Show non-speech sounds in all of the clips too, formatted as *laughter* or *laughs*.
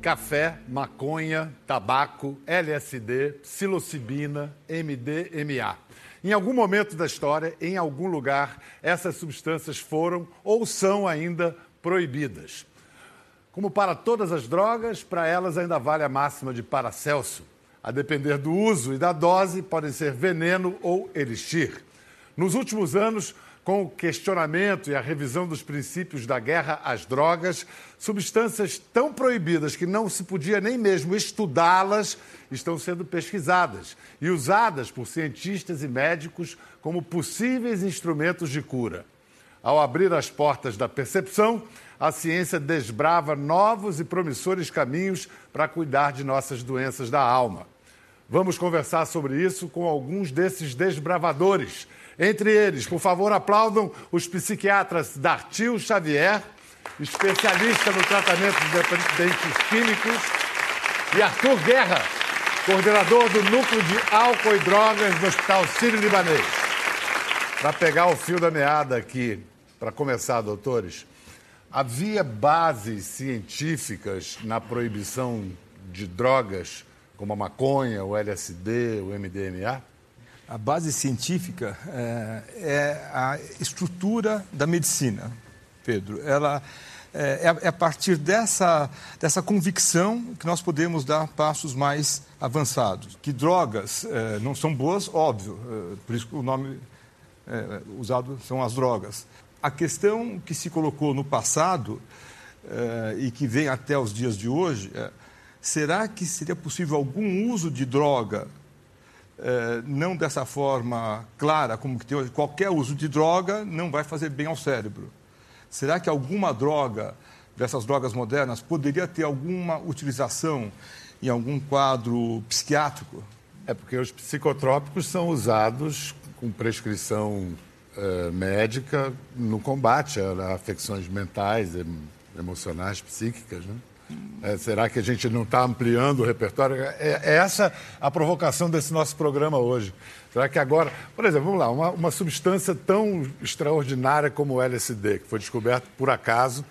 café, maconha, tabaco, LSD, psilocibina, MDMA. Em algum momento da história, em algum lugar, essas substâncias foram ou são ainda proibidas. Como para todas as drogas, para elas ainda vale a máxima de Paracelso. A depender do uso e da dose, podem ser veneno ou elixir. Nos últimos anos, com o questionamento e a revisão dos princípios da guerra às drogas, substâncias tão proibidas que não se podia nem mesmo estudá-las estão sendo pesquisadas e usadas por cientistas e médicos como possíveis instrumentos de cura. Ao abrir as portas da percepção, a ciência desbrava novos e promissores caminhos para cuidar de nossas doenças da alma. Vamos conversar sobre isso com alguns desses desbravadores. Entre eles, por favor, aplaudam os psiquiatras Dartil Xavier, especialista no tratamento de dependentes químicos, e Arthur Guerra, coordenador do Núcleo de Álcool e Drogas do Hospital Sírio-Libanês. Para pegar o fio da meada aqui, para começar, doutores, havia bases científicas na proibição de drogas como a maconha, o LSD, o MDMA? A base científica é, é a estrutura da medicina, Pedro. Ela é, é, a partir dessa, dessa convicção que nós podemos dar passos mais avançados. Que drogas é, não são boas, óbvio, é, por isso o nome usado são as drogas. A questão que se colocou no passado eh, e que vem até os dias de hoje é: será que seria possível algum uso de droga, eh, não dessa forma clara como que tem hoje? Qualquer uso de droga não vai fazer bem ao cérebro. Será que alguma droga, dessas drogas modernas, poderia ter alguma utilização em algum quadro psiquiátrico? É porque os psicotrópicos são usados com prescrição uh, médica no combate a, afecções mentais, emocionais, psíquicas. Né? É, será que a gente não está ampliando o repertório? É, é, essa a provocação desse nosso programa hoje. Será que agora, por exemplo, vamos lá, uma, uma substância tão extraordinária como o LSD, que foi descoberto por acaso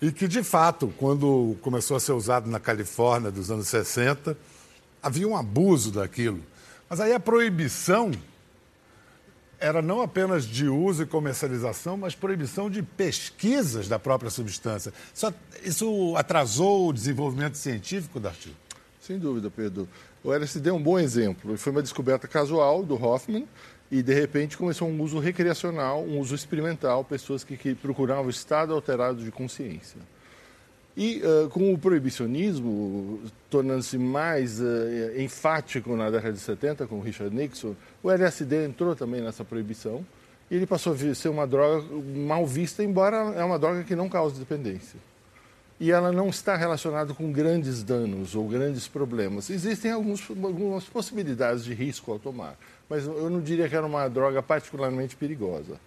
e que, de fato, quando começou a ser usado na Califórnia dos anos 60, havia um abuso daquilo. Mas aí a proibição era não apenas de uso e comercialização, mas proibição de pesquisas da própria substância. Isso, atrasou o desenvolvimento científico da artigo? Sem dúvida, Pedro. O LSD é um bom exemplo. Foi uma descoberta casual do Hoffman e, de repente, começou um uso recreacional, um uso experimental, pessoas que, que procuravam o estado alterado de consciência. E uh, com o proibicionismo tornando-se mais uh, enfático na década de 70, com Richard Nixon, o LSD entrou também nessa proibição e ele passou a ser uma droga mal vista, embora é uma droga que não causa dependência. E ela não está relacionada com grandes danos ou grandes problemas. Existem alguns, algumas possibilidades de risco ao tomar, mas eu não diria que era uma droga particularmente perigosa.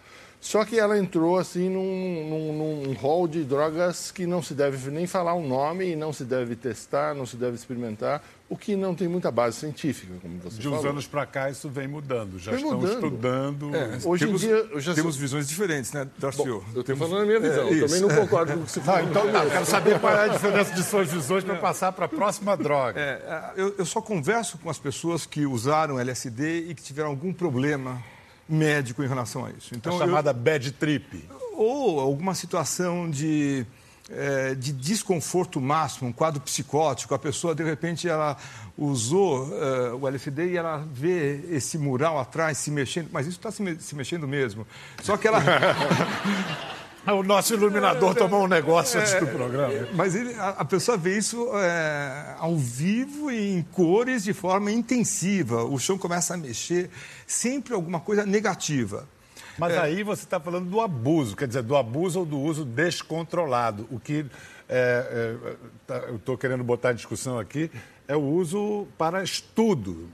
Só que ela entrou assim num, num, num hall de drogas que não se deve nem falar o um nome e não se deve testar, não se deve experimentar, o que não tem muita base científica, como você de falou. De uns anos para cá isso vem mudando, já vem estão mudando. estudando. É, hoje temos, em dia já temos visões diferentes, né, Darcio? Eu estou falando a minha visão, é, eu também não concordo com o que você *laughs* falou. então, não, quero saber qual é a diferença de suas visões para passar para a próxima droga. É, eu, eu só converso com as pessoas que usaram LSD e que tiveram algum problema médico em relação a isso. Então, a chamada eu, bad trip. Ou alguma situação de, é, de desconforto máximo, um quadro psicótico. A pessoa, de repente, ela usou uh, o LSD e ela vê esse mural atrás se mexendo, mas isso está se, me se mexendo mesmo. Só que ela. *laughs* O nosso iluminador tomou um negócio antes do programa. Mas ele, a, a, pessoa vê isso é, ao vivo e em cores de forma intensiva. O chão começa a mexer, sempre alguma coisa negativa. Mas é. aí você está falando do abuso, quer dizer, do abuso ou do uso descontrolado. O que é, é, tá, eu estou querendo botar em discussão aqui é o uso para estudo.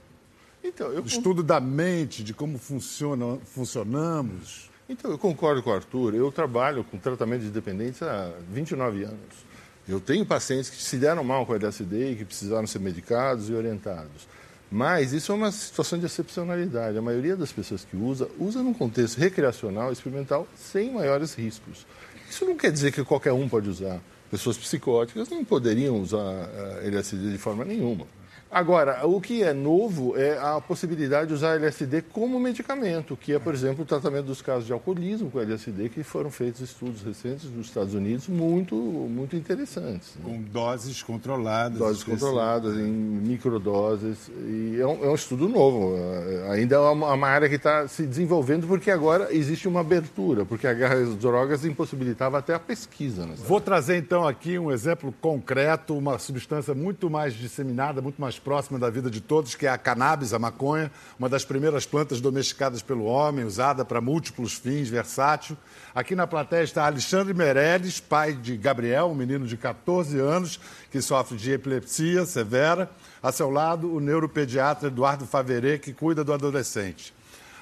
Então, eu... Estudo da mente, de como funciona, funcionamos. Então, eu concordo com o Arthur. Eu trabalho com tratamento de dependência há 29 anos. Eu tenho pacientes que se deram mal com LSD e que precisaram ser medicados e orientados. Mas isso é uma situação de excepcionalidade. A maioria das pessoas que usa, usa num contexto recreacional, experimental, sem maiores riscos. Isso não quer dizer que qualquer um pode usar. pessoas psicóticas não poderiam usar LSD de forma nenhuma. Agora, o que é novo é a possibilidade de usar LSD como medicamento, que é, por exemplo, o tratamento dos casos de alcoolismo com LSD, que foram feitos estudos recentes nos Estados Unidos muito, muito interessantes. Né? Com doses controladas. Doses controladas, em microdoses. E é um, é um estudo novo. É, ainda é uma, uma área que está se desenvolvendo, porque agora existe uma abertura, porque a guerra às drogas impossibilitava até a pesquisa. Né? Vou trazer, então, aqui um exemplo concreto, uma substância muito mais disseminada, muito mais próxima da vida de todos, que é a cannabis, a maconha, uma das primeiras plantas domesticadas pelo homem, usada para múltiplos fins, versátil. Aqui na plateia está Alexandre Meirelles, pai de Gabriel, um menino de 14 anos que sofre de epilepsia severa. A seu lado, o neuropediatra Eduardo Faverê, que cuida do adolescente.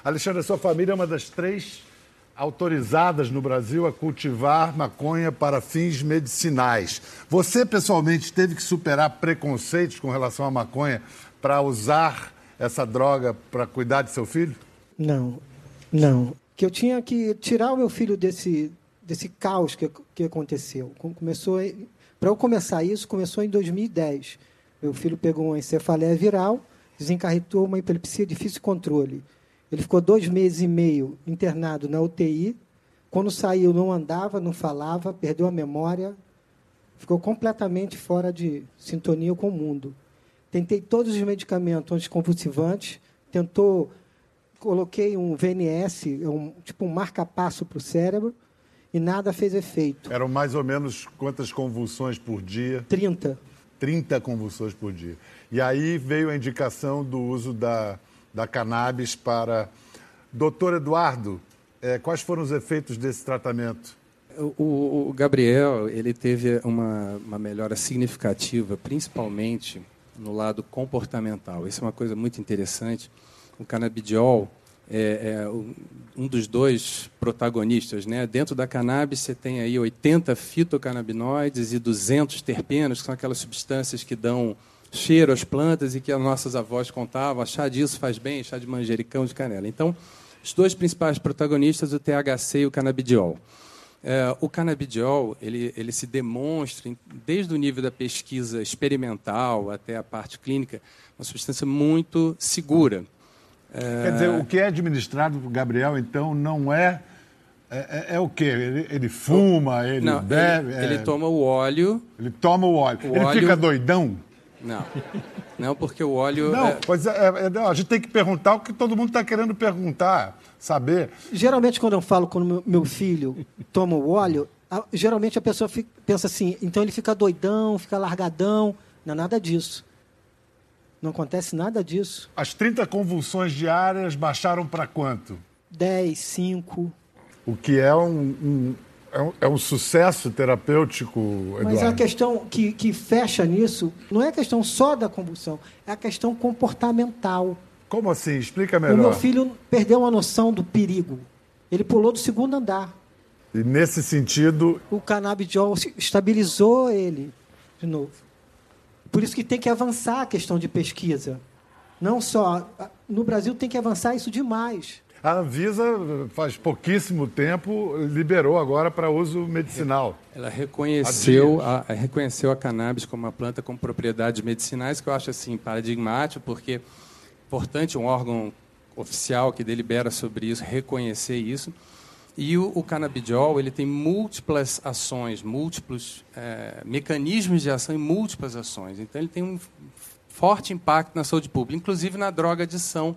Alexandre, a sua família é uma das três autorizadas no Brasil a cultivar maconha para fins medicinais. Você, pessoalmente, teve que superar preconceitos com relação à maconha para usar essa droga para cuidar de seu filho? Não, não. Que eu tinha que tirar o meu filho desse, desse caos que, que aconteceu. Começou para eu começar isso, começou em 2010. Meu filho pegou uma encefaleia viral, desencarretou uma epilepsia difícil controle. Ele ficou dois meses e meio internado na UTI. Quando saiu, não andava, não falava, perdeu a memória, ficou completamente fora de sintonia com o mundo. Tentei todos os medicamentos anticonvulsivantes, tentou, coloquei um VNS, um, tipo um marca-passo para o cérebro, e nada fez efeito. Eram mais ou menos quantas convulsões por dia? 30. 30 convulsões por dia. E aí veio a indicação do uso da da cannabis para. Doutor Eduardo, é, quais foram os efeitos desse tratamento? O, o Gabriel ele teve uma, uma melhora significativa, principalmente no lado comportamental. Isso é uma coisa muito interessante. O canabidiol é, é, um dos dois protagonistas. Né? Dentro da cannabis, você tem aí 80 fitocannabinoides e 200 terpenos, que são aquelas substâncias que dão cheiro às plantas e que as nossas avós contavam, chá disso faz bem, chá de manjericão, de canela. Então, os dois principais protagonistas, o THC e o canabidiol. É, o canabidiol ele, ele se demonstra, desde o nível da pesquisa experimental até a parte clínica, uma substância muito segura. É... Quer dizer, o que é administrado para o Gabriel, então, não é. É, é, é o quê? Ele, ele fuma, ele não, bebe? Ele, ele, é toma o óleo. Ele toma o óleo. O ele óleo... fica doidão? Não. Não, porque o óleo. Não, é... pois é, é, a gente tem que perguntar o que todo mundo está querendo perguntar, saber. Geralmente, quando eu falo com meu filho toma o óleo, a, geralmente a pessoa fica, pensa assim, então ele fica doidão, fica largadão. Não é nada disso. Não acontece nada disso. As 30 convulsões diárias baixaram para quanto? 10, 5. O que é um, um é um, é um, sucesso terapêutico, Eduardo. Mas a questão que, que fecha nisso não é a questão só da convulsão, é a questão comportamental. Como assim? Explica melhor. O meu filho perdeu a noção do perigo. Ele pulou do segundo andar. E nesse sentido. O canabidiol estabilizou ele de novo. Por isso que tem que avançar a questão de pesquisa. Não só. No Brasil tem que avançar isso demais. A Anvisa, faz pouquíssimo tempo, liberou agora para uso medicinal. Ela reconheceu a, reconheceu a cannabis como uma planta com propriedades medicinais, que eu acho assim paradigmático, porque é importante um órgão oficial que delibera sobre isso reconhecer isso. E o, o canabidiol ele tem múltiplas ações, múltiplos é, mecanismos de ação e múltiplas ações. Então ele tem um forte impacto na saúde pública, inclusive na droga adição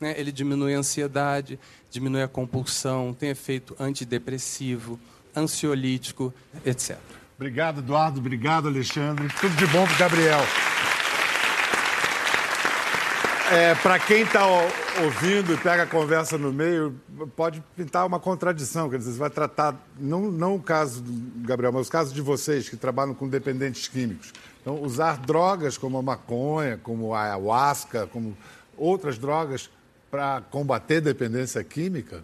né? ele diminui a ansiedade, diminui a compulsão, tem efeito antidepressivo, ansiolítico, etc. Obrigado, Eduardo. Obrigado, Alexandre. Tudo de bom para Gabriel. É, para quem está ouvindo e pega a conversa no meio, pode pintar uma contradição. Quer dizer, você vai tratar, não, não o caso do Gabriel, mas o caso de vocês que trabalham com dependentes químicos. Então, usar drogas como a maconha, como a ayahuasca, como outras drogas, para combater dependência química?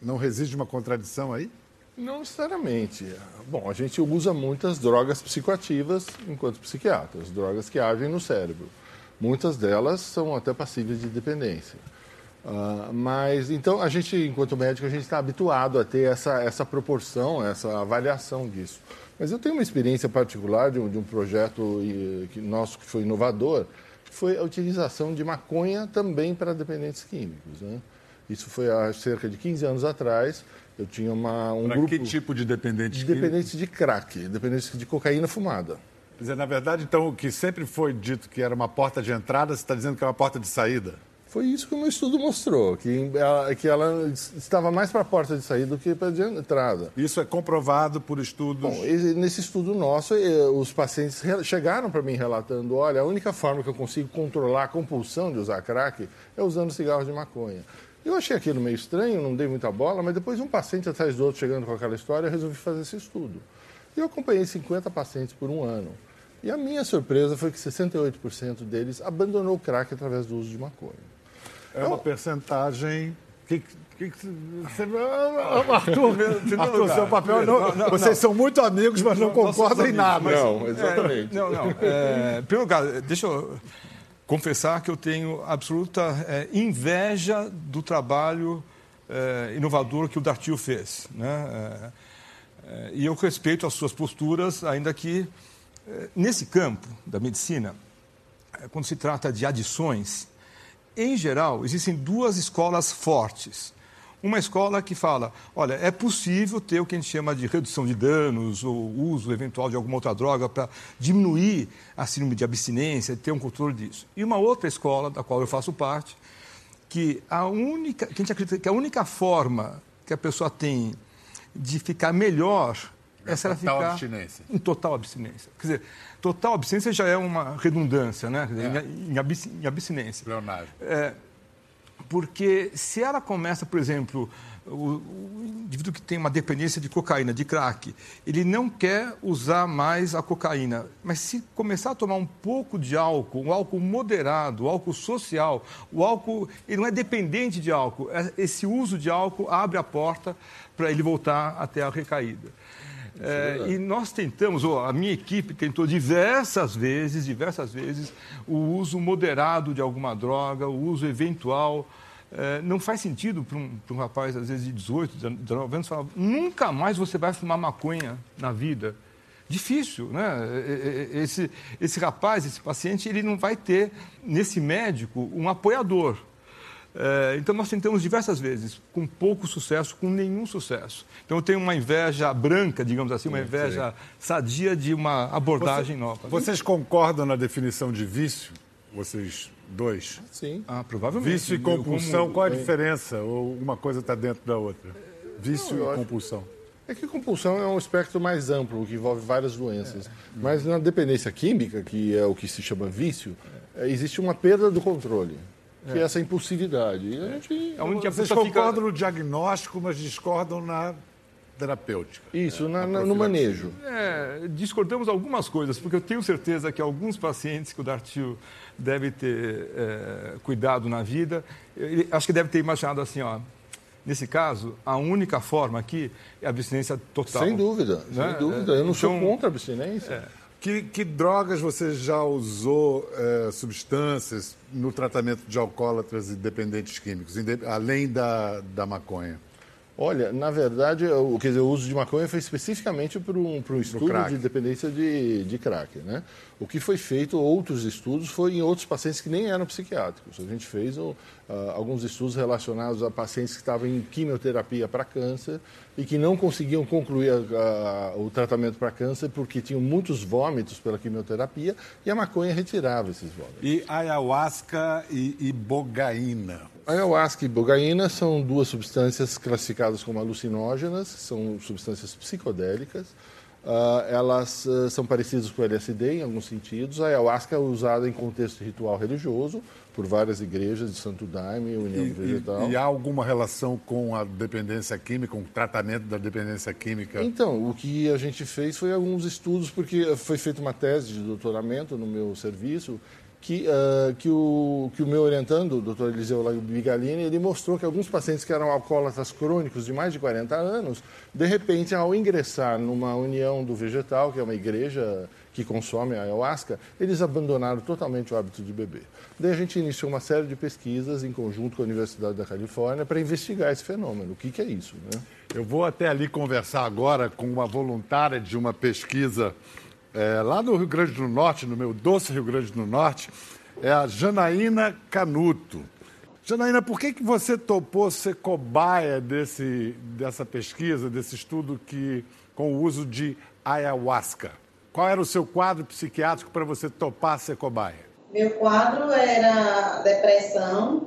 Não resiste uma contradição aí? Não necessariamente. Bom, a gente usa muitas drogas psicoativas enquanto psiquiatras, drogas que agem no cérebro. Muitas delas são até passíveis de dependência. Uh, mas, então, a gente, enquanto médico, a gente está habituado a ter essa, essa proporção, essa avaliação disso. Mas eu tenho uma experiência particular de um, de um projeto que, nosso que foi inovador, foi a utilização de maconha também para dependentes químicos. Né? Isso foi há cerca de 15 anos atrás. Eu tinha uma, um pra grupo... que tipo de dependente? De dependentes de crack, dependentes de cocaína fumada. Quer dizer, na verdade, então, o que sempre foi dito que era uma porta de entrada, você está dizendo que é uma porta de saída? Foi isso que o meu estudo mostrou, que ela, que ela estava mais para a porta de saída do que para a entrada. Isso é comprovado por estudos? Bom, nesse estudo nosso, os pacientes chegaram para mim relatando, olha, a única forma que eu consigo controlar a compulsão de usar crack é usando cigarro de maconha. Eu achei aquilo meio estranho, não dei muita bola, mas depois um paciente atrás do outro chegando com aquela história, eu resolvi fazer esse estudo. E eu acompanhei 50 pacientes por um ano. E a minha surpresa foi que 68% deles abandonou o crack através do uso de maconha. É uma percentagem. Que, que, que, você, Arthur, Arthur seu papel. Não, não, não, vocês são muito amigos, mas não concordam em nada. Não, exatamente. É, não, não. É, primeiro lugar, deixa eu confessar que eu tenho absoluta é, inveja do trabalho é, inovador que o Dartil fez. Né? É, é, e eu respeito as suas posturas, ainda que é, nesse campo da medicina, quando se trata de adições, em geral, existem duas escolas fortes. Uma escola que fala, olha, é possível ter o que a gente chama de redução de danos ou uso eventual de alguma outra droga para diminuir a síndrome de abstinência, ter um controle disso. E uma outra escola, da qual eu faço parte, que a única, que a gente acredita que a única forma que a pessoa tem de ficar melhor é se ela ficar abstinência. em total abstinência. Quer dizer, total abstinência já é uma redundância, né? É. Em, abstinência. Leonardo. É, porque se ela começa, por exemplo, o, o, indivíduo que tem uma dependência de cocaína, de crack, ele não quer usar mais a cocaína, mas se começar a tomar um pouco de álcool, um álcool moderado, um álcool social, o álcool, ele não é dependente de álcool, é, esse uso de álcool abre a porta para ele voltar até a recaída. É, e nós tentamos, ou a minha equipe tentou diversas vezes, diversas vezes, o uso moderado de alguma droga, o uso eventual. É, não faz sentido para um, um, rapaz, às vezes, de 18, 19 anos, falar: nunca mais você vai fumar maconha na vida. Difícil, né? Esse, esse rapaz, esse paciente, ele não vai ter, nesse médico, um apoiador. É, então, nós tentamos diversas vezes, com pouco sucesso, com nenhum sucesso. Então, eu tenho uma inveja branca, digamos assim, uma inveja sadia de uma abordagem Você, nova. Vocês concordam na definição de vício? Vocês dois? Sim. Ah, provavelmente. Vício e compulsão, como... qual a diferença? Ou uma coisa está dentro da outra? Vício Não, e compulsão. É que compulsão é um espectro mais amplo, que envolve várias doenças. É. Mas na dependência química, que é o que se chama vício, é, existe uma perda do controle que é essa impulsividade. E a gente, é onde Vocês concordam fica... no diagnóstico, mas discordam na terapêutica. Isso, na, na, no manejo. É, discordamos algumas coisas, porque eu tenho certeza que alguns pacientes que o Dartil deve ter é, cuidado na vida, ele, acho que deve ter imaginado assim, ó, Nesse caso, a única forma aqui é a abstinência total. Sem dúvida, né? sem dúvida. Eu não então, sou contra a abstinência. Que, que, drogas você já usou é, substâncias no tratamento de alcoólatras e dependentes químicos, além da, da maconha? Olha, na verdade, o, quer dizer, o uso de maconha foi especificamente para um, para um estudo de dependência de, de crack. Né? O que foi feito, outros estudos, foi em outros pacientes que nem eram psiquiátricos. A gente fez uh, alguns estudos relacionados a pacientes que estavam em quimioterapia para câncer e que não conseguiam concluir a, a, o tratamento para câncer porque tinham muitos vômitos pela quimioterapia e a maconha retirava esses vômitos. E ayahuasca e ibogaína? Ayahuasca e ibogaína são duas substâncias classificadas como alucinógenas, são substâncias psicodélicas. Uh, elas uh, são parecidas com o LSD em alguns sentidos. A ayahuasca é usada em contexto ritual religioso por várias igrejas de Santo Daime, União e, Vegetal. E, e, há alguma relação com a dependência química, com o tratamento da dependência química? Então, o que a gente fez foi alguns estudos, porque foi feita uma tese de doutoramento no meu serviço que, uh, que, o, que o meu orientando, o doutor Eliseu Bigalini, ele mostrou que alguns pacientes que eram alcoólatras crônicos de mais de 40 anos, de repente, ao ingressar numa união do vegetal, que é uma igreja que consome a ayahuasca, eles abandonaram totalmente o hábito de beber. Daí a gente iniciou uma série de pesquisas em conjunto com a Universidade da Califórnia para investigar esse fenômeno. O que, que é isso, né? Eu vou até ali conversar agora com uma voluntária de uma pesquisa é, lá no Rio Grande do Norte, no meu doce Rio Grande do Norte, é a Janaína Canuto. Janaína, por que, que você topou ser cobaia desse, dessa pesquisa, desse estudo que, com o uso de ayahuasca? Qual era o seu quadro psiquiátrico para você topar ser cobaia? Meu quadro era depressão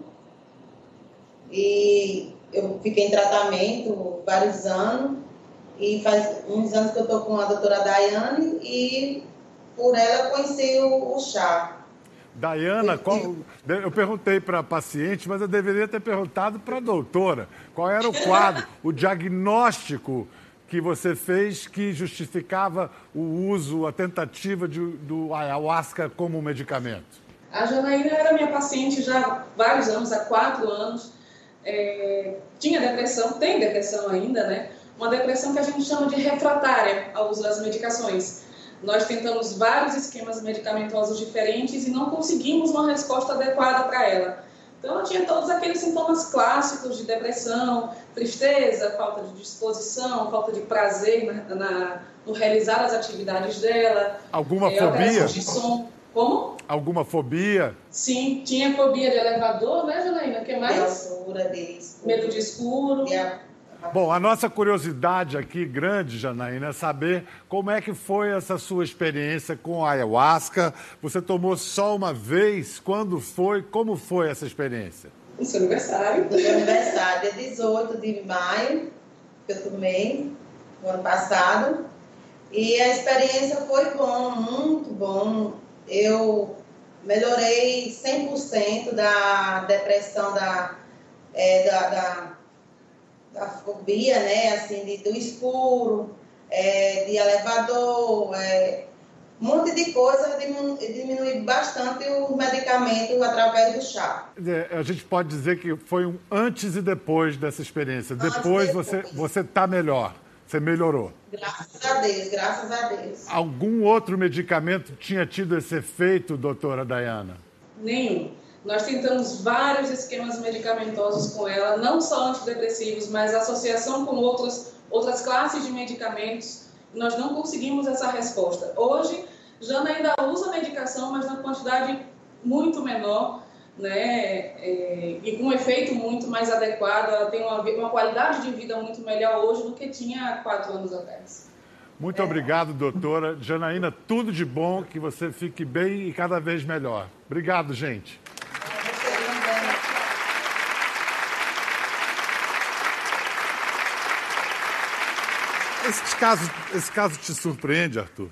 e eu fiquei em tratamento vários anos e faz uns anos que eu estou com a doutora Daiane e por ela eu conheci o, o chá. Daiana, qual, eu perguntei para a paciente, mas eu deveria ter perguntado para a doutora. Qual era o quadro, *laughs* o diagnóstico que você fez que justificava o uso, a tentativa de, do ayahuasca como medicamento? A Janaína era minha paciente já há vários anos, há quatro anos. É, tinha depressão, tem depressão ainda, né? Uma depressão que a gente chama de refratária ao uso das medicações. Nós tentamos vários esquemas medicamentosos diferentes e não conseguimos uma resposta adequada para ela. Então, ela tinha todos aqueles sintomas clássicos de depressão, tristeza, falta de disposição, falta de prazer na, na no realizar as atividades dela. Alguma é, fobia? De som. Como? Alguma fobia? Sim, tinha fobia de elevador, né, Janaína? O que mais? De altura, de escuro. Medo de escuro. Bom, a nossa curiosidade aqui grande, Janaína, é saber como é que foi essa sua experiência com a ayahuasca. Você tomou só uma vez? Quando foi? Como foi essa experiência? No seu aniversário. No meu aniversário, dia 18 de maio, que eu tomei, no ano passado. E a experiência foi bom, muito bom. Eu melhorei 100% da depressão, da, é, da, da da fobia, né, assim, de, do escuro, é, de elevador, é, um monte de coisa diminui bastante o medicamento através do chá. É, a gente pode dizer que foi um antes e depois dessa experiência. Antes depois, depois você você está melhor, você melhorou. Graças a Deus, graças a Deus. Algum outro medicamento tinha tido esse efeito, doutora Dayana? Nenhum. Nós tentamos vários esquemas medicamentosos com ela, não só antidepressivos, mas associação com outras, outras classes de medicamentos. Nós não conseguimos essa resposta. Hoje, Jana ainda usa medicação, mas na quantidade muito menor, né? É, e com um efeito muito mais adequado. Ela tem uma, uma qualidade de vida muito melhor hoje do que tinha há quatro anos atrás. Muito obrigado, doutora. Janaína, tudo de bom, que você fique bem e cada vez melhor. Obrigado, gente. Esse caso, esse caso te surpreende, Arthur?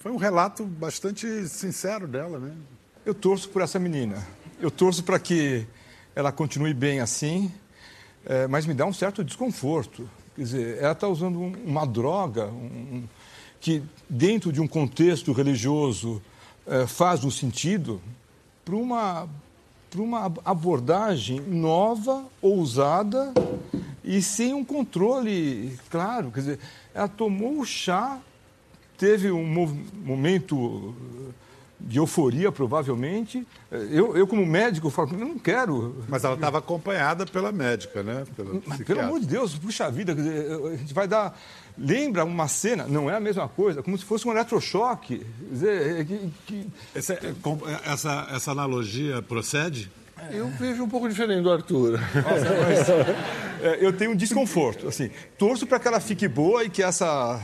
Foi um relato bastante sincero dela, né? Eu torço por essa menina. Eu torço para que ela continue bem assim, é, mas me dá um certo desconforto. Quer dizer, ela está usando um, uma droga um, que, dentro de um contexto religioso, é, faz um sentido para uma, uma abordagem nova, ousada e sem um controle claro. Quer dizer, ela tomou o chá, teve um momento de euforia, provavelmente. Eu, eu como médico, falo, eu não quero. Mas ela estava acompanhada pela médica, né? Mas, pelo amor de Deus, puxa vida, a gente vai dar. Lembra uma cena, não é a mesma coisa, como se fosse um eletrochoque. Quer dizer, é que, que... Essa, é, essa, essa analogia procede? Eu vejo um pouco diferente do Arthur. Nossa, mas, é, eu tenho um desconforto. Assim, torço para que ela fique boa e que essa.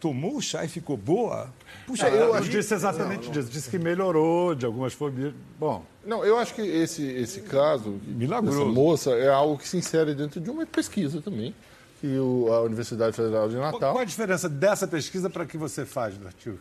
Tomou o chá e ficou boa? Puxa, eu, eu acho... disse exatamente não, não. Disse que melhorou de algumas fobias. Bom. Não, eu acho que esse, esse caso Milagroso. dessa moça é algo que se insere dentro de uma pesquisa também. Que o, a Universidade Federal de Natal. Qual, a diferença dessa pesquisa para a que você faz, Arthur?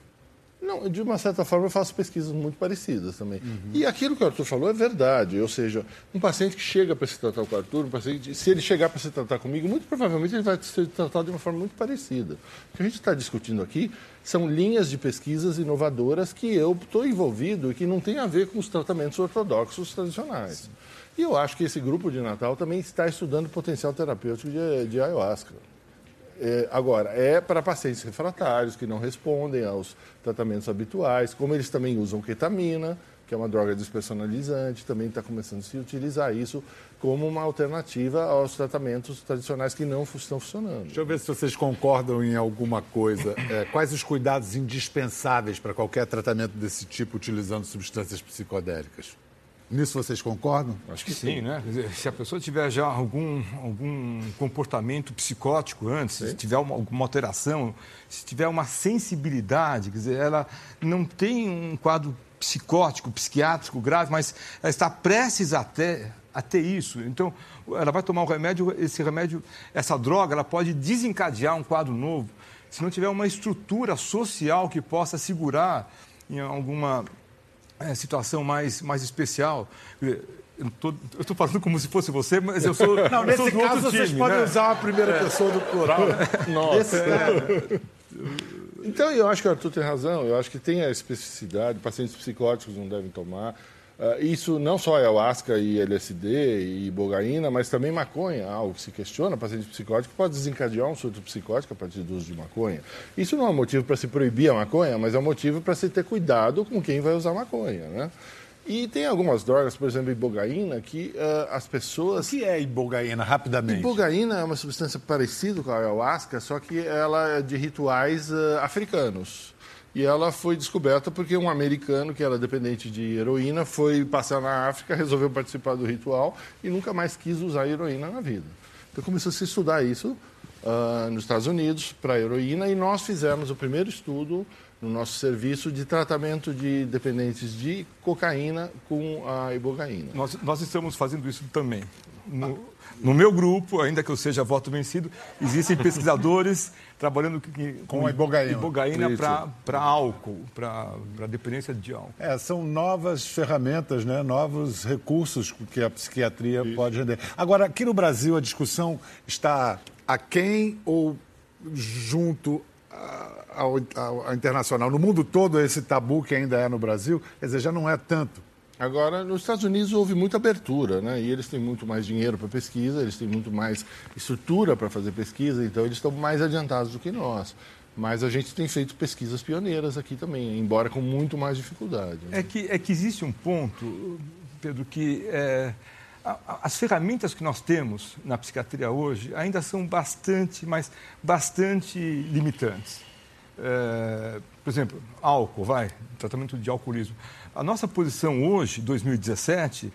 Não, de uma certa forma eu faço pesquisas muito parecidas também. Uhum. E aquilo que o Arthur falou é verdade. Ou seja, um paciente que chega para se tratar com o Arthur, um paciente, se ele chegar para se tratar comigo, muito provavelmente ele vai ser tratado de uma forma muito parecida. O que a gente está discutindo aqui são linhas de pesquisas inovadoras que eu estou envolvido e que não tem a ver com os tratamentos ortodoxos tradicionais. Sim. E eu acho que esse grupo de Natal também está estudando o potencial terapêutico de, de ayahuasca. É, agora, é para pacientes refratários que não respondem aos tratamentos habituais, como eles também usam ketamina, que é uma droga despersonalizante, também está começando a se utilizar isso como uma alternativa aos tratamentos tradicionais que não estão funcionando. Deixa eu ver se vocês concordam em alguma coisa. É, quais os cuidados indispensáveis para qualquer tratamento desse tipo utilizando substâncias psicodélicas? Nisso vocês concordam? Acho que sim, sim né? Se a pessoa tiver já algum, algum comportamento psicótico antes, sim. se tiver uma, alguma alteração, se tiver uma sensibilidade, quer dizer, ela não tem um quadro psicótico, psiquiátrico grave, mas ela está prestes até a ter isso. Então, ela vai tomar um remédio, esse remédio, essa droga, ela pode desencadear um quadro novo. Se não tiver uma estrutura social que possa segurar em alguma é, situação mais, mais especial. Eu estou falando como se fosse você, mas eu sou. Não, eu nesse sou caso vocês time, podem né? usar a primeira pessoa do plural. Né? *laughs* Nossa. É. Então, eu acho que o Arthur tem razão. Eu acho que tem a especificidade. Pacientes psicóticos não devem tomar. Uh, isso não só é ayahuasca e LSD e bogaína, mas também maconha, algo que se questiona, paciente psicótico pode desencadear um surto psicótico a partir do uso de maconha. Isso não é motivo para se proibir a maconha, mas é um motivo para se ter cuidado com quem vai usar maconha, né? E tem algumas drogas, por exemplo, ibogaína, que uh, as pessoas... O que é ibogaína, rapidamente? Ibogaína é uma substância parecida com a ayahuasca, só que ela é de rituais uh, africanos. E ela foi descoberta porque um americano que era dependente de heroína foi passar na África, resolveu participar do ritual e nunca mais quis usar heroína na vida. Então começou a se estudar isso uh, nos Estados Unidos para heroína e nós fizemos o primeiro estudo no nosso serviço de tratamento de dependentes de cocaína com a ibogaína. Nós, nós estamos fazendo isso também. No, no meu grupo, ainda que eu seja voto vencido, existem *laughs* pesquisadores trabalhando com, com a ibogaína, ibogaína para álcool, para dependência de álcool. É, são novas ferramentas, né? novos recursos que a psiquiatria Isso. pode render. Agora, aqui no Brasil, a discussão está aquém ou junto ao internacional? No mundo todo, esse tabu que ainda é no Brasil, quer dizer, já não é tanto. Agora, nos Estados Unidos houve muita abertura, né? E eles têm muito mais dinheiro para pesquisa, eles têm muito mais estrutura para fazer pesquisa, então eles estão mais adiantados do que nós. Mas a gente tem feito pesquisas pioneiras aqui também, embora com muito mais dificuldade. Né? É, que, é que existe um ponto, Pedro, que é, as ferramentas que nós temos na psiquiatria hoje ainda são bastante, mas bastante limitantes. É, por exemplo, álcool, vai, tratamento de alcoolismo. A nossa posição hoje, 2017,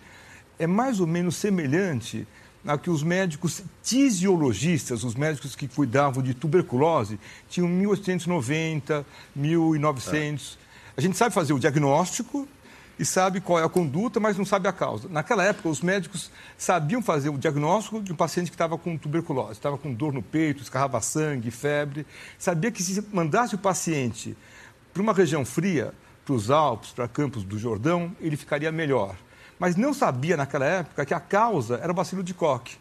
é mais ou menos semelhante a que os médicos tisiologistas, os médicos que cuidavam de tuberculose, tinham 1890, 1900. A gente sabe fazer o diagnóstico e sabe qual é a conduta, mas não sabe a causa. Naquela época, os médicos sabiam fazer o diagnóstico de um paciente que estava com tuberculose, estava com dor no peito, escarrava sangue, febre. Sabia que se mandasse o paciente para uma região fria, para os Alpes, para Campos do Jordão, ele ficaria melhor. Mas não sabia naquela época que a causa era o bacilo de Koch.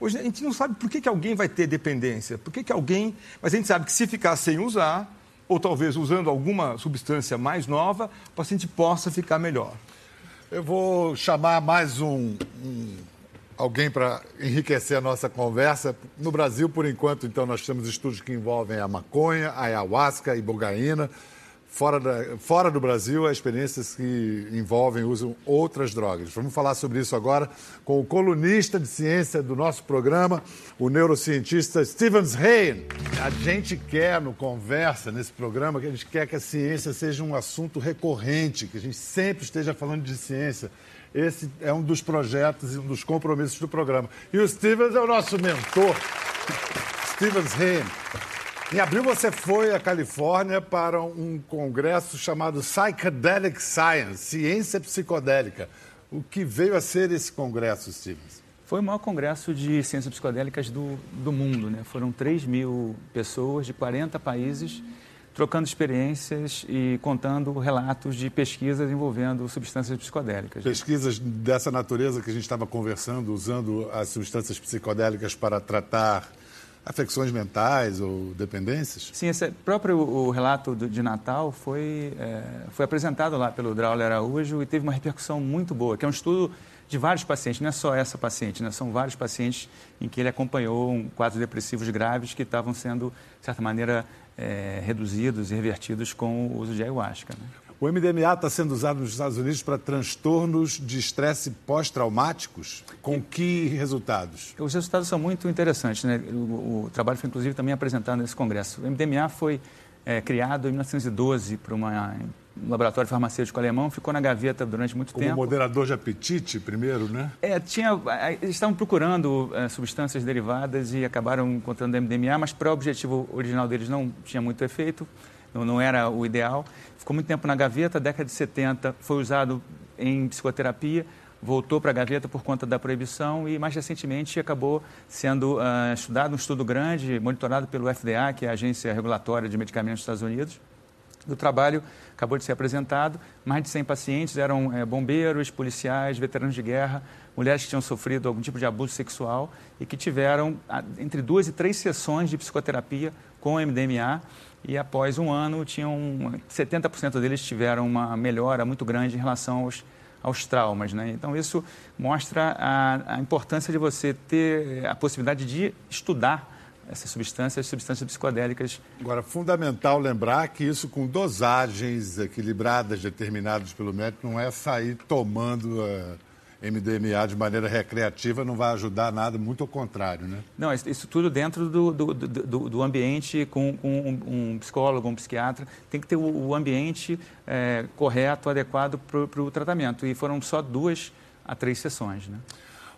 Hoje a gente não sabe por que, que alguém vai ter dependência, por que, que alguém. Mas a gente sabe que se ficar sem usar, ou talvez usando alguma substância mais nova, o paciente possa ficar melhor. Eu vou chamar mais um, um alguém para enriquecer a nossa conversa. No Brasil, por enquanto, então, nós temos estudos que envolvem a maconha, a ayahuasca, a ibogaína. Fora, da, fora do Brasil, há experiências que envolvem, usam outras drogas. Vamos falar sobre isso agora com o colunista de ciência do nosso programa, o neurocientista Stevens Hain. A gente quer, no Conversa, nesse programa, que a gente quer que a ciência seja um assunto recorrente, que a gente sempre esteja falando de ciência. Esse é um dos projetos e um dos compromissos do programa. E o Stevens é o nosso mentor. Stevens Hain. Em abril você foi à Califórnia para um congresso chamado Psychedelic Science, Ciência Psicodélica. O que veio a ser esse congresso, Stevens? Foi o maior congresso de ciências psicodélicas do, do mundo. Né? Foram 3 mil pessoas de 40 países trocando experiências e contando relatos de pesquisas envolvendo substâncias psicodélicas. Pesquisas dessa natureza que a gente estava conversando, usando as substâncias psicodélicas para tratar afecções mentais ou dependências? Sim, esse próprio o relato de Natal foi, é, foi apresentado lá pelo Draulio Araújo e teve uma repercussão muito boa, que é um estudo de vários pacientes, não é só essa paciente, né? são vários pacientes em que ele acompanhou um quadros depressivos graves que estavam sendo, de certa maneira, é, reduzidos e revertidos com o uso de ayahuasca. Né? O MDMA está sendo usado nos Estados Unidos para transtornos de estresse pós-traumáticos. Com que resultados? Os resultados são muito interessantes. Né? O, o, trabalho foi, inclusive, também apresentado nesse congresso. O MDMA foi é, criado em 1912 por uma, um laboratório farmacêutico alemão, ficou na gaveta durante muito Como tempo. Como moderador de apetite, primeiro, né? É, tinha, eles estavam procurando é, substâncias derivadas e acabaram encontrando MDMA, mas para o objetivo original deles não tinha muito efeito não, não era o ideal. Ficou muito tempo na gaveta, década de 70 foi usado em psicoterapia, voltou para a gaveta por conta da proibição e mais recentemente acabou sendo uh, estudado um estudo grande, monitorado pelo FDA, que é a agência regulatória de medicamentos dos Estados Unidos. O trabalho acabou de ser apresentado, mais de 100 pacientes eram é, bombeiros, policiais, veteranos de guerra, mulheres que tinham sofrido algum tipo de abuso sexual e que tiveram entre duas e três sessões de psicoterapia com MDMA e após um ano tinham 70% deles tiveram uma melhora muito grande em relação aos, aos traumas. Né? Então isso mostra a, a importância de você ter a possibilidade de estudar essas substâncias, substâncias psicodélicas. Agora, fundamental lembrar que isso com dosagens equilibradas, determinadas pelo médico, não é sair tomando uh, MDMA de maneira recreativa não vai ajudar nada, muito ao contrário, né? Não, isso tudo dentro do, do, do, do ambiente com, com um, um, psicólogo, um psiquiatra. Tem que ter o, o ambiente é, correto, adequado para o tratamento. E foram só duas a três sessões, né?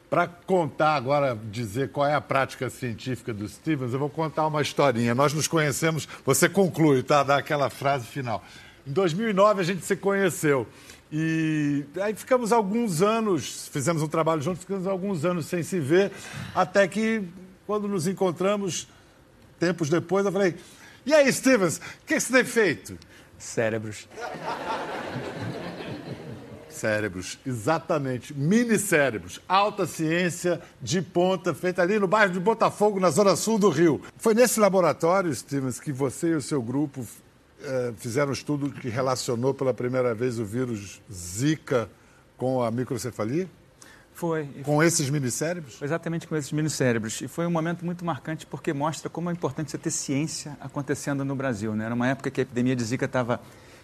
Para contar agora, dizer qual é a prática científica do Stevens, eu vou contar uma historinha. Nós nos conhecemos, você conclui, tá? Dá aquela frase final. Em 2009 a gente se conheceu. E aí ficamos alguns anos, fizemos um trabalho juntos, ficamos alguns anos sem se ver, até que quando nos encontramos, tempos depois, eu falei: E aí, Stevens, o que você tem feito? Cérebros. Cérebros, exatamente. Mini cérebros. Alta ciência de ponta, feita ali no bairro de Botafogo, na zona sul do Rio. Foi nesse laboratório, Stevens, que você e o seu grupo é, fizeram um estudo que relacionou pela primeira vez o vírus Zika com a microcefalia? Foi. Com foi, esses minicérebros? Exatamente com esses minicérebros. E foi um momento muito marcante porque mostra como é importante você ter ciência acontecendo no Brasil. Né? Era uma época que a epidemia de Zika estava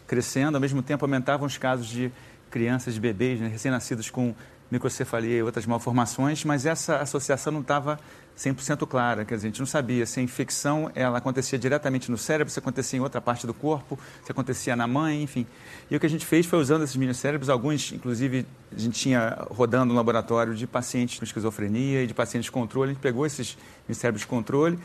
crescendo, ao mesmo tempo aumentavam os casos de crianças, de bebês, né, recém-nascidos com microcefalia e outras malformações, mas essa associação não estava 100% clara, quer dizer, a gente não sabia se a infecção ela acontecia diretamente no cérebro, se acontecia em outra parte do corpo, se acontecia na mãe, enfim. E o que a gente fez foi usando esses minicérebros, alguns, inclusive, a gente tinha rodando um laboratório de pacientes com esquizofrenia e de pacientes de controle, a gente pegou esses minicérebros de controle,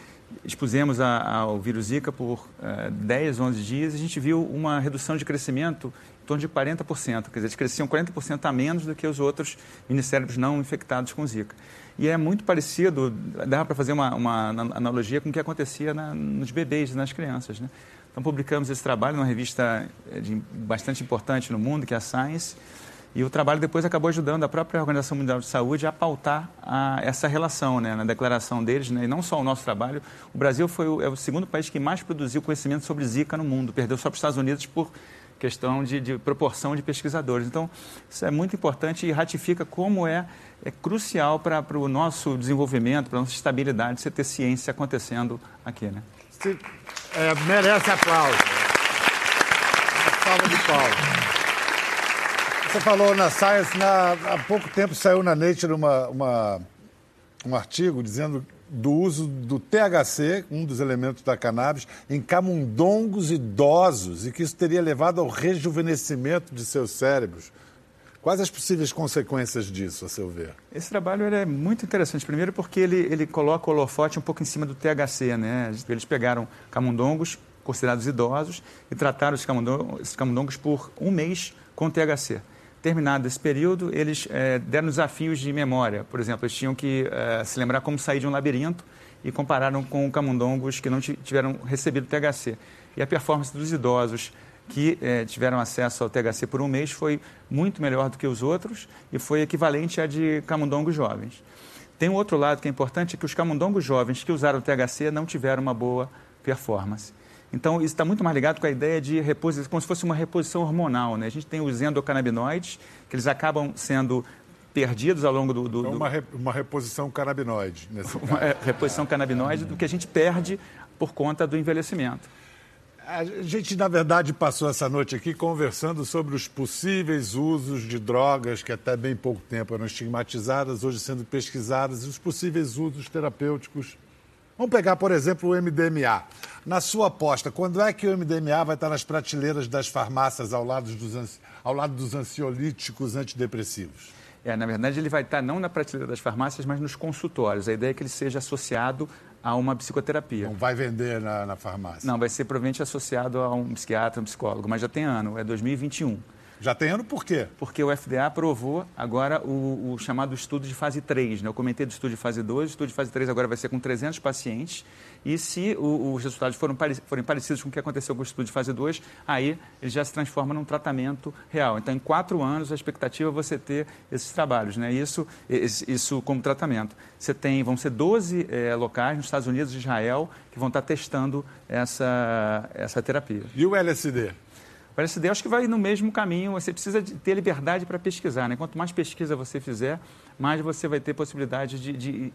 expusemos a, ao vírus Zika por uh, 10, 11 dias a gente viu uma redução de crescimento em torno de 40%, quer dizer, eles cresciam 40% a menos do que os outros minicérebros não infectados com Zika. E é muito parecido, dá para fazer uma, uma, analogia com o que acontecia na, nos bebês, nas crianças. Né? Então, publicamos esse trabalho numa revista eh, de, bastante importante no mundo, que é a Science, e o trabalho depois acabou ajudando a própria Organização Mundial de Saúde a pautar a, essa relação né, na declaração deles, né, e não só o nosso trabalho. O Brasil foi o, é o segundo país que mais produziu conhecimento sobre Zika no mundo, perdeu só para os Estados Unidos por questão de, de, proporção de pesquisadores. Então, isso é muito importante e ratifica como é, é crucial para o nosso desenvolvimento, para a nossa estabilidade, você ter ciência acontecendo aqui. Né? Se, é, merece aplauso. Salva de palmas. Você falou na Science, na, há pouco tempo saiu na Nature uma, uma, um artigo dizendo do uso do THC, um dos elementos da cannabis, em camundongos idosos e que isso teria levado ao rejuvenescimento de seus cérebros. Quais as possíveis consequências disso, a seu ver? Esse trabalho é muito interessante. Primeiro porque ele, ele coloca o holofote um pouco em cima do THC. Né? Eles pegaram camundongos, considerados idosos, e trataram esses camundongos, por um mês com THC terminado esse período, eles é, deram desafios de memória. Por exemplo, eles tinham que é, se lembrar como sair de um labirinto e compararam com camundongos que não tiveram recebido THC. E a performance dos idosos que é, tiveram acesso ao THC por um mês foi muito melhor do que os outros e foi equivalente à de camundongos jovens. Tem um outro lado que é importante, que os camundongos jovens que usaram o THC não tiveram uma boa performance. Então, isso está muito mais ligado com a ideia de reposição, como se fosse uma reposição hormonal. Né? A gente tem os endocannabinoides, que eles acabam sendo perdidos ao longo do... do, então, uma, re, uma reposição canabinoide, nesse Uma é, reposição canabinoide do que a gente perde por conta do envelhecimento. A gente, na verdade, passou essa noite aqui conversando sobre os possíveis usos de drogas que até bem pouco tempo eram estigmatizadas, hoje sendo pesquisadas, e os possíveis usos terapêuticos. Vamos pegar, por exemplo, o MDMA. Na sua aposta, quando é que o MDMA vai estar nas prateleiras das farmácias ao lado dos, ao lado dos ansiolíticos antidepressivos? É, na verdade, ele vai estar não na prateleira das farmácias, mas nos consultórios. A ideia é que ele seja associado a uma psicoterapia. Não vai vender na, na farmácia? Não, vai ser provavelmente associado a um psiquiatra, um psicólogo, mas já tem ano, é 2021. Já tem ano por quê? Porque o FDA aprovou agora o, o, chamado estudo de fase 3. Né? Eu comentei do estudo de fase 2, o estudo de fase 3 agora vai ser com 300 pacientes. E se o, os resultados foram, forem parecidos com o que aconteceu com o estudo de fase 2, aí ele já se transforma num tratamento real. Então, em quatro anos, a expectativa é você ter esses trabalhos, né? isso, isso como tratamento. Você tem, vão ser 12 é, eh, locais nos Estados Unidos e Israel que vão estar testando essa, essa terapia. E o LSD? O LSD acho que vai no mesmo caminho, você precisa ter liberdade para pesquisar. Né? Quanto mais pesquisa você fizer, mais você vai ter possibilidade de, de,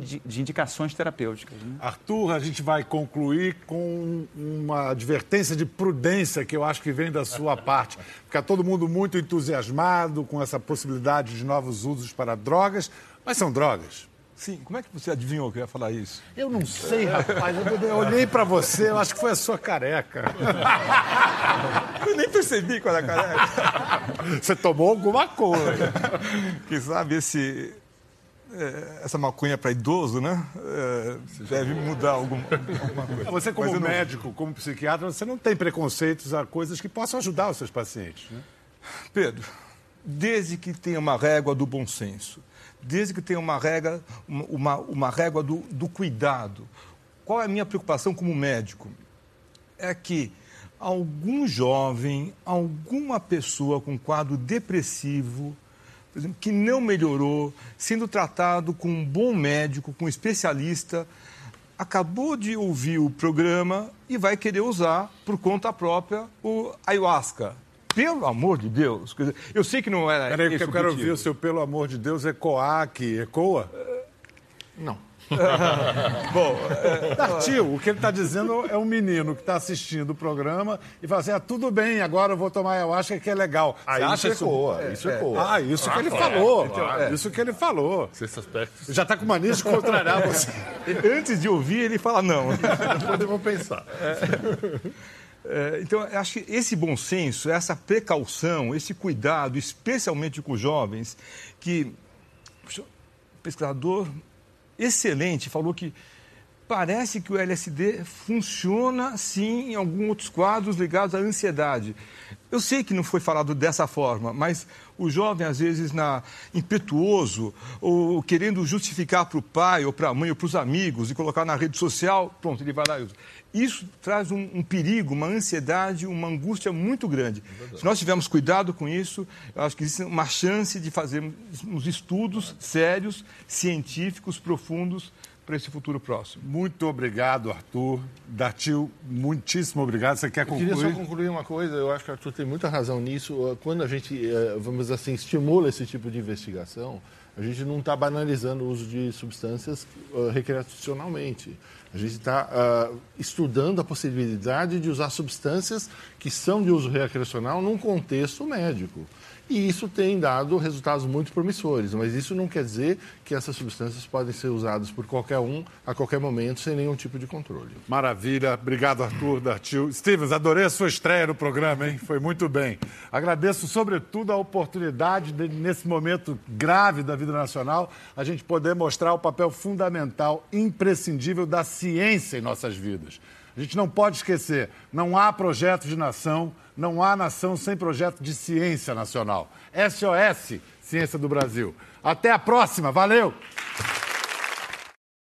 de, de indicações terapêuticas. Né? Arthur, a gente vai concluir com uma advertência de prudência que eu acho que vem da sua parte. Fica todo mundo muito entusiasmado com essa possibilidade de novos usos para drogas, mas são drogas. Sim, como é que você adivinhou que eu ia falar isso? Eu não sei, rapaz. Eu, olhei para você, eu acho que foi a sua careca. *laughs* Eu nem percebi qual era a careca. Você tomou alguma coisa. Quem sabe esse, é, essa maconha para idoso, né? É, deve mudar alguma, alguma coisa. Você, como médico, como psiquiatra, você não tem preconceitos a coisas que possam ajudar os seus pacientes, né? Pedro, desde que tenha uma régua do bom senso, desde que tenha uma régua, uma, uma régua do, do cuidado. Qual é a minha preocupação como médico? É que algum jovem, alguma pessoa com quadro depressivo, por exemplo, que não melhorou, sendo tratado com um bom médico, com um especialista, acabou de ouvir o programa e vai querer usar por conta própria o ayahuasca. Pelo amor de Deus. Eu sei que não era. Peraí, porque eu quero ouvir o seu pelo amor de Deus ecoar aqui. Ecoa? Não. *laughs* Bom, é, o que ele está dizendo é um menino que está assistindo o programa e fala assim: ah, tudo bem, agora eu vou tomar eu acho que é legal. Você acha isso ecoa, isso é, ecoa. Ah, isso ah, que ele claro, falou. Claro. Isso que ele falou. Aspecto. Já está com mania de contrariar você. *laughs* Antes de ouvir, ele fala não. *laughs* Depois eu vou pensar. É. É, então, acho que esse bom senso, essa precaução, esse cuidado, especialmente com os jovens, que o pesquisador excelente falou que parece que o LSD funciona sim em alguns outros quadros ligados à ansiedade. Eu sei que não foi falado dessa forma, mas o jovem, às vezes, na, impetuoso, ou querendo justificar para o pai, ou para a mãe, ou para os amigos, e colocar na rede social, pronto, ele vai lá e usa. Isso traz um, um perigo, uma ansiedade, uma angústia muito grande. É Se nós tivermos cuidado com isso, eu acho que existe uma chance de fazermos estudos sérios, científicos, profundos, para esse futuro próximo. Muito obrigado, Arthur. Datil, muitíssimo obrigado. Você quer concluir? Eu queria só concluir uma coisa. Eu acho que o Arthur tem muita razão nisso. Quando a gente, eh, vamos assim, estimula esse tipo de investigação, a gente não está banalizando o uso de substâncias uh, recreacionalmente. A gente está uh, estudando a possibilidade de usar substâncias que são de uso recreacional num contexto médico. E isso tem dado resultados muito promissores, mas isso não quer dizer que essas substâncias podem ser usadas por qualquer um, a qualquer momento, sem nenhum tipo de controle. Maravilha. Obrigado, Arthur, Dartil. Stevens, adorei a sua estreia no programa, hein? Foi muito bem. Agradeço, sobretudo, a oportunidade, de, nesse momento grave da vida nacional, a gente poder mostrar o papel fundamental, imprescindível da ciência em nossas vidas. A gente não pode esquecer, não há projeto de nação, não há nação sem projeto de ciência nacional. SOS, Ciência do Brasil. Até a próxima, valeu!